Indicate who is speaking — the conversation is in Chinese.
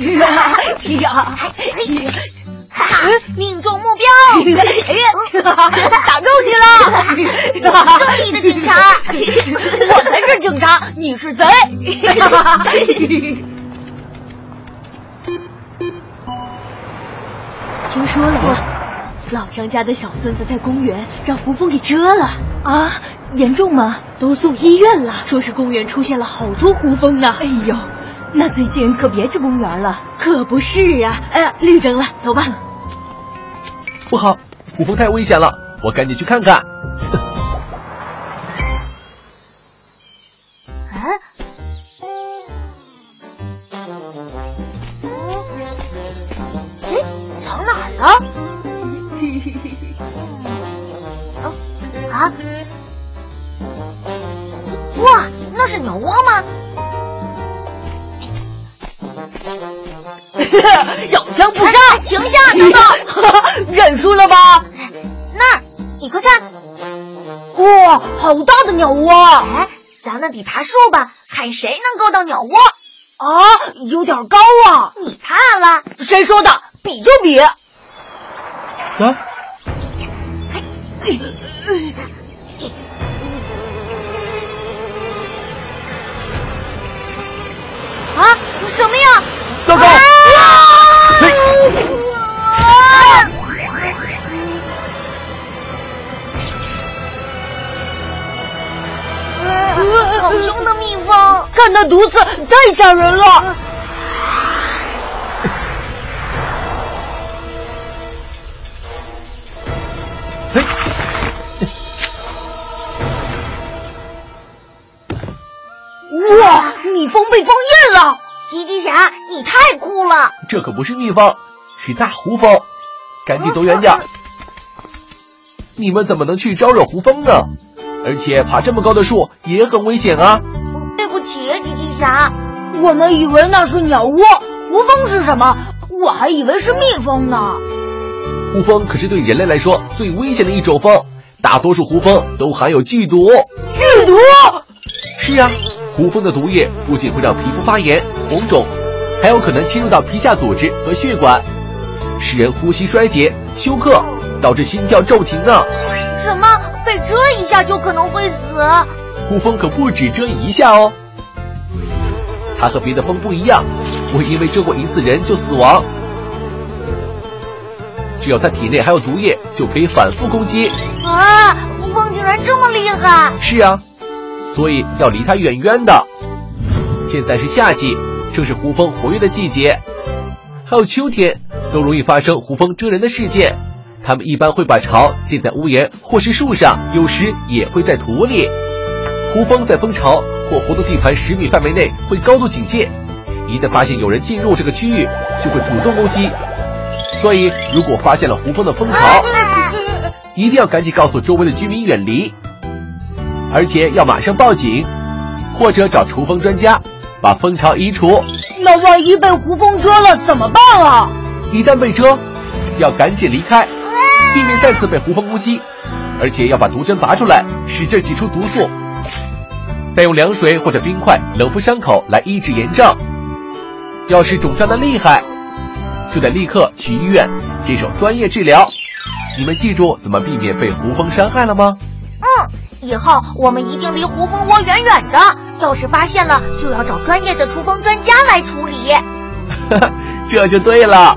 Speaker 1: 呀，
Speaker 2: 哈哈，命中目标！
Speaker 1: 哎呀，打中你
Speaker 2: 了！正义的警察，
Speaker 1: 我才是警察，你是贼！
Speaker 3: 听说了吗？老张家的小孙子在公园让胡蜂给蛰了
Speaker 1: 啊！严重吗？
Speaker 3: 都送医院了，说是公园出现了好多胡蜂呢。
Speaker 1: 哎呦，那最近可别去公园了。
Speaker 3: 可不是呀！哎呀，绿灯了，走吧。
Speaker 4: 不好，虎蜂太危险了，我赶紧去看看。啊！
Speaker 2: 哇，那是鸟窝吗？
Speaker 1: 咬枪不杀，
Speaker 2: 停下，等等，
Speaker 1: 认输了吧？
Speaker 2: 那儿，你快看，
Speaker 1: 哇，好大的鸟窝！
Speaker 2: 哎，咱们比爬树吧，看谁能够到鸟窝。
Speaker 1: 啊，有点高啊！
Speaker 2: 你怕了？
Speaker 1: 谁说的？比就比。啊！
Speaker 2: 啊！蜜蜂！
Speaker 1: 看那毒刺，太吓人了。哇！蜜蜂被封印了，
Speaker 2: 吉吉侠，你太酷了！
Speaker 4: 这可不是蜜蜂，是大胡蜂，赶紧躲远点。你们怎么能去招惹胡蜂呢？而且爬这么高的树也很危险啊！
Speaker 2: 对不起，吉吉侠，
Speaker 1: 我们以为那是鸟窝，胡蜂是什么？我还以为是蜜蜂呢。
Speaker 4: 胡蜂可是对人类来说最危险的一种蜂，大多数胡蜂都含有剧毒。
Speaker 1: 剧毒？
Speaker 4: 是啊。胡蜂的毒液不仅会让皮肤发炎、红肿，还有可能侵入到皮下组织和血管，使人呼吸衰竭、休克，导致心跳骤停呢。
Speaker 2: 什么？被蛰一下就可能会死？
Speaker 4: 胡蜂可不止蛰一下哦，它和别的蜂不一样，不会因为蛰过一次人就死亡。只要它体内还有毒液，就可以反复攻击。
Speaker 2: 啊！胡蜂竟然这么厉害！
Speaker 4: 是啊。所以要离它远远的。现在是夏季，正是胡蜂活跃的季节，还有秋天都容易发生胡蜂蛰人的事件。它们一般会把巢建在屋檐或是树上，有时也会在土里。胡蜂在蜂巢或活动地盘十米范围内会高度警戒，一旦发现有人进入这个区域，就会主动攻击。所以，如果发现了胡蜂的蜂巢，一定要赶紧告诉周围的居民远离。而且要马上报警，或者找除蜂专家把蜂巢移除。
Speaker 1: 那万一被胡蜂蛰了怎么办啊？
Speaker 4: 一旦被蛰，要赶紧离开，避免再次被胡蜂攻击。而且要把毒针拔出来，使劲挤出毒素，再用凉水或者冰块冷敷伤口来医治炎症。要是肿胀的厉害，就得立刻去医院接受专业治疗。你们记住怎么避免被胡蜂伤害了吗？
Speaker 2: 嗯。以后我们一定离胡蜂窝远远的。要是发现了，就要找专业的除蜂专家来处理。
Speaker 4: 这就对了。